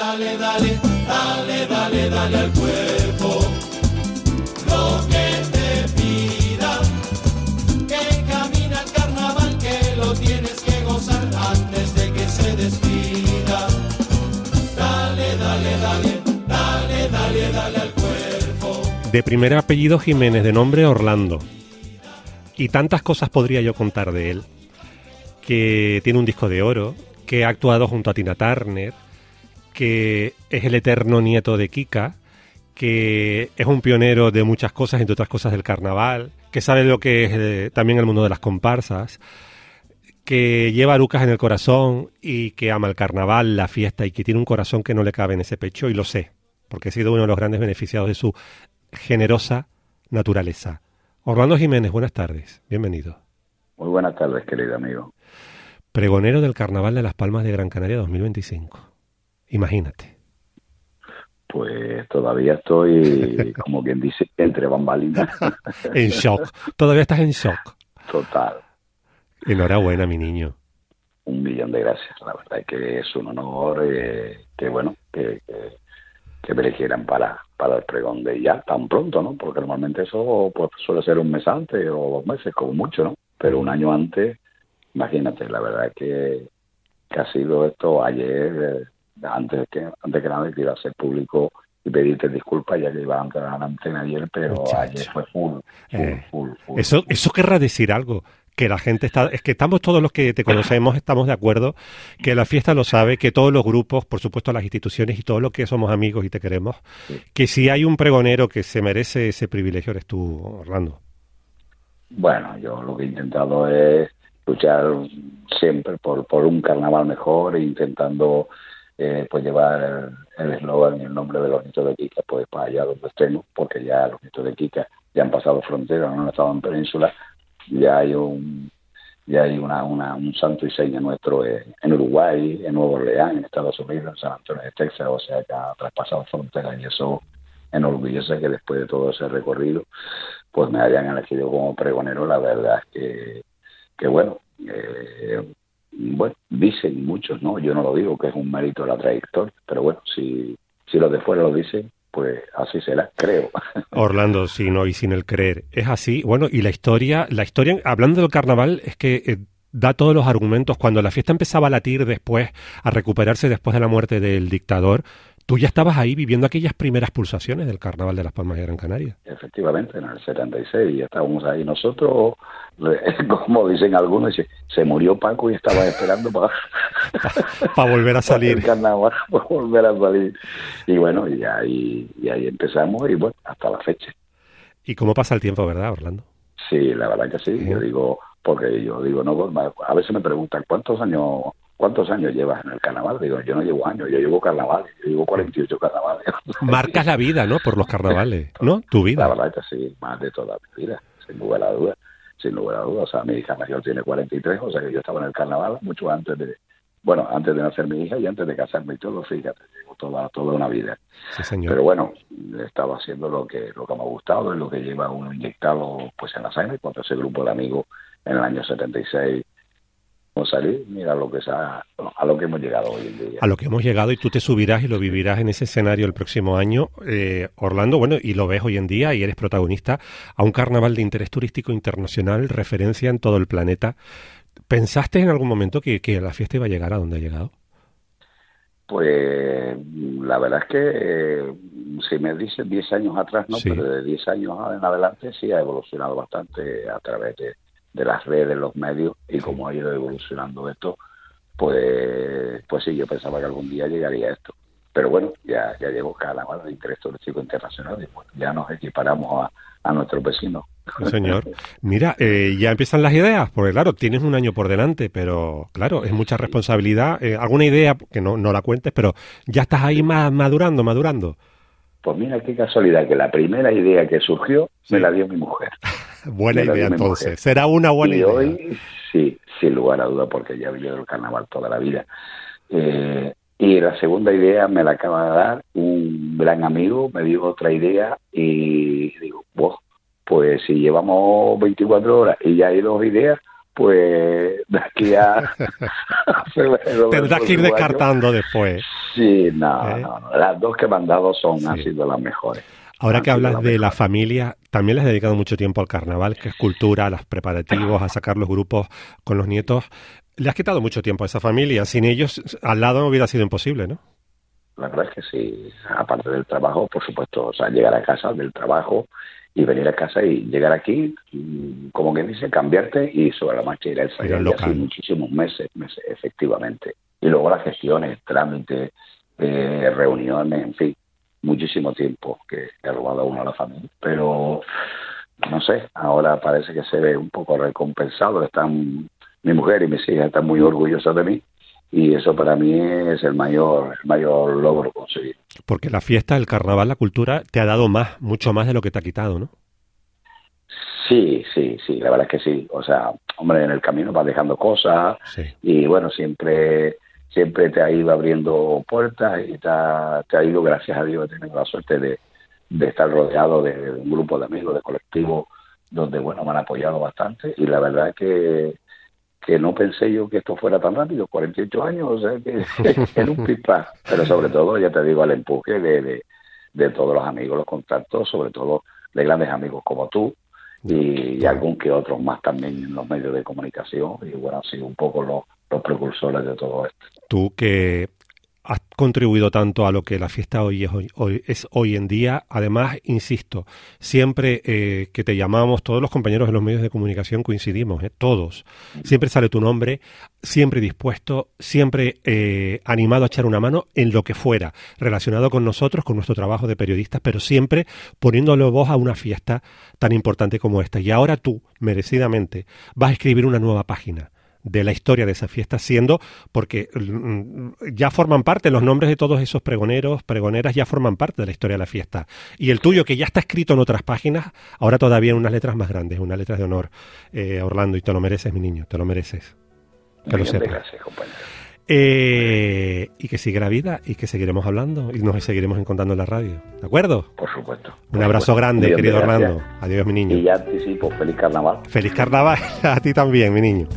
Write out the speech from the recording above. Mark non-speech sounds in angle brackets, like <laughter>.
dale, dale, dale, dale, dale al cuerpo. Lo que te pida, que camina el carnaval, que lo tienes que gozar antes de que se despida. Dale, dale, dale, dale, dale, dale al cuerpo. De primer apellido Jiménez, de nombre Orlando. Y tantas cosas podría yo contar de él. Que tiene un disco de oro, que ha actuado junto a Tina Turner, que es el eterno nieto de Kika, que es un pionero de muchas cosas, entre otras cosas del carnaval, que sabe lo que es eh, también el mundo de las comparsas, que lleva a Lucas en el corazón y que ama el carnaval, la fiesta y que tiene un corazón que no le cabe en ese pecho y lo sé, porque he sido uno de los grandes beneficiados de su generosa naturaleza. Orlando Jiménez, buenas tardes, bienvenido. Muy buenas tardes, querido amigo. Pregonero del Carnaval de las Palmas de Gran Canaria 2025. Imagínate. Pues todavía estoy, <laughs> como quien dice, entre bambalinas. <laughs> en shock. Todavía estás en shock. Total. Enhorabuena, mi niño. Un millón de gracias. La verdad es que es un honor eh, que, bueno, que, que, que, me eligieran para, para el pregón de ya tan pronto, ¿no? Porque normalmente eso pues, suele ser un mes antes o dos meses, como mucho, ¿no? Pero un año antes, imagínate, la verdad es que, que ha sido esto ayer. Eh, antes que antes que nada quiero hacer público y pedirte disculpas ya que iba a entrar a la antena ayer, pero ayer fue full, full, Eh, full, full, Eso, eso querrá decir algo. Que la gente está, es que estamos todos los que te conocemos, estamos de acuerdo, que la fiesta lo sabe, que todos los grupos, por supuesto las instituciones y todos los que somos amigos y te queremos, Sí. que si hay un pregonero que se merece ese privilegio eres tú, Orlando. Bueno, yo lo que he intentado es luchar siempre por, por un carnaval mejor e intentando eh, pues llevar el eslogan y el nombre de los niños de Kika pues para allá donde estemos, porque ya los niños de Kika ya han pasado frontera, no han estado en península, ya hay un ya hay una, una un santo y seña nuestro en, Uruguay, en Nuevo Orleans, en Estados Unidos, en San Antonio de Texas, o sea que ha traspasado fronteras y eso enorgullece que después de todo ese recorrido pues me hayan elegido como pregonero, la verdad es que, que bueno, eh, bueno, dicen muchos, ¿no? Yo no lo digo, que es un mérito la trayectoria, pero bueno, si, si los de fuera lo dicen, pues así será, creo. <laughs> Orlando, sin hoy, sin el creer. Es así. Bueno, y la historia, la historia, hablando del carnaval, es que eh, da todos los argumentos. Cuando la fiesta empezaba a latir después, a recuperarse después de la muerte del dictador, tú ya estabas ahí viviendo aquellas primeras pulsaciones del carnaval de las Palmas de Gran Canaria. Efectivamente, en el 76 ya estábamos ahí nosotros, <laughs> como dicen algunos, dice, se murió Paco y estaba esperando para <laughs> volver a salir. el carnaval, <laughs> para volver a salir. Y bueno, y ahí, y ahí empezamos y bueno, hasta la fecha. ¿Y cómo pasa el tiempo, verdad, Orlando? Sí, la verdad que sí. Yo digo, porque yo digo, no, a veces me preguntan, ¿cuántos años cuántos años llevas en el carnaval? Digo, yo no llevo años, yo llevo carnavales, yo llevo 48 carnavales. <laughs> Marcas la vida, ¿no? Por los carnavales, <laughs> ¿no? Tu vida. La verdad que sí, más de toda mi vida, sin lugar a duda, sin lugar a duda. O sea, mi hija mayor tiene 43, o sea que yo estaba en el carnaval mucho antes de, bueno, antes de nacer mi hija y antes de casarme y todo, fíjate, llevo toda, toda una vida. Sí, señor. Pero bueno, estaba haciendo lo que, lo que me ha gustado y lo que lleva uno inyectado pues en la sangre, cuando ese grupo de amigos en el año 76 no salir, mira lo que sea, a lo que hemos llegado hoy en día. A lo que hemos llegado y tú te subirás y lo vivirás en ese escenario el próximo año, eh, Orlando, bueno, y lo ves hoy en día y eres protagonista a un carnaval de interés turístico internacional, referencia en todo el planeta. ¿Pensaste en algún momento que, que la fiesta iba a llegar a donde ha llegado? Pues la verdad es que eh, si me dices 10 años atrás, no, Sí. pero de 10 años en adelante sí ha evolucionado bastante a través de, de las redes, los medios y como ha ido evolucionando esto, pues pues sí, yo pensaba que algún día llegaría esto. Pero bueno, ya, ya llegó Carnaval de Interés Turístico Internacional y bueno, ya nos equiparamos a, a nuestros vecinos. Sí, señor. <laughs> Mira, eh, ya empiezan las ideas, porque claro, tienes un año por delante, pero claro, es mucha responsabilidad. Eh, alguna idea, que no, no la cuentes, pero ya estás ahí ma- madurando, madurando. Pues mira qué casualidad que la primera idea que surgió Sí. me la dio mi mujer. <laughs> Buena idea, entonces. Será una buena y idea. hoy, sí, sin lugar a duda, porque ya he vivido el carnaval toda la vida. Eh, y la segunda idea me la acaba de dar un gran amigo, me dio otra idea y digo, wow, pues si llevamos 24 horas y ya hay dos ideas, pues de aquí a. <laughs> Tendrás que ir descartando después. Sí, no, ¿Eh? no, no, Las dos que me han dado son, han sido las mejores. Ahora que hablas de la familia, también les has dedicado mucho tiempo al carnaval, que es cultura, a los preparativos, a sacar los grupos con los nietos. Le has quitado mucho tiempo a esa familia. Sin ellos, al lado hubiera sido imposible, ¿no? La verdad es que sí. Aparte del trabajo, por supuesto, o sea, llegar a casa del trabajo y venir a casa y llegar aquí, como que dice, cambiarte y sobre la marcha ir al ensayar. así muchísimos meses, meses, efectivamente. Y luego las gestiones, trámites, eh, reuniones, en fin, muchísimo tiempo que, ha robado uno a la familia. Pero no sé, ahora parece que se ve un poco recompensado. Están mi mujer y mis hijas están muy orgullosas de mí y eso para mí es el mayor, el mayor logro conseguir. Porque la fiesta, el carnaval, la cultura te ha dado más, mucho más de lo que te ha quitado, ¿no? Sí, sí, sí, la verdad es que sí. O sea, hombre, en el camino vas dejando cosas y bueno, siempre siempre te ha ido abriendo puertas y te ha, te ha ido, gracias a Dios, he tenido la suerte de, de estar rodeado de, de, un grupo de amigos, de colectivos, donde, bueno, me han apoyado bastante. Y la verdad es que que no pensé yo que esto fuera tan rápido, 48 años, o sea que <laughs> era un pipa, pero sobre todo, ya te digo, al empuje de, de, todos los amigos, los contactos, sobre todo de grandes amigos como tú y, algún que otro más también en los medios de comunicación. Y bueno, han sido un poco los, los precursores de todo esto. Tú que has contribuido tanto a lo que la fiesta hoy es hoy, es hoy en día. Además, insisto, siempre eh, que te llamamos, todos los compañeros de los medios de comunicación coincidimos, eh, todos. Siempre sale tu nombre, siempre dispuesto, siempre eh, animado a echar una mano en lo que fuera, relacionado con nosotros, con nuestro trabajo de periodistas, pero siempre poniéndole voz a una fiesta tan importante como esta. Y ahora tú, merecidamente, vas a escribir una nueva página de la historia de esa fiesta, siendo porque mm, ya forman parte, los nombres de todos esos pregoneros, pregoneras ya forman parte de la historia de la fiesta. Y el tuyo, que ya está escrito en otras páginas, ahora todavía en unas letras más grandes, unas letras de honor, eh, Orlando, y te lo mereces, mi niño, te lo mereces. Que lo sepas. Gracias, compañero. Eh, y que siga la vida y que seguiremos hablando y nos seguiremos encontrando en la radio. ¿De acuerdo? Por supuesto. Un abrazo grande, querido Orlando. Adiós, mi niño. Y ya anticipo, feliz carnaval. Feliz carnaval <laughs> a ti también, mi niño.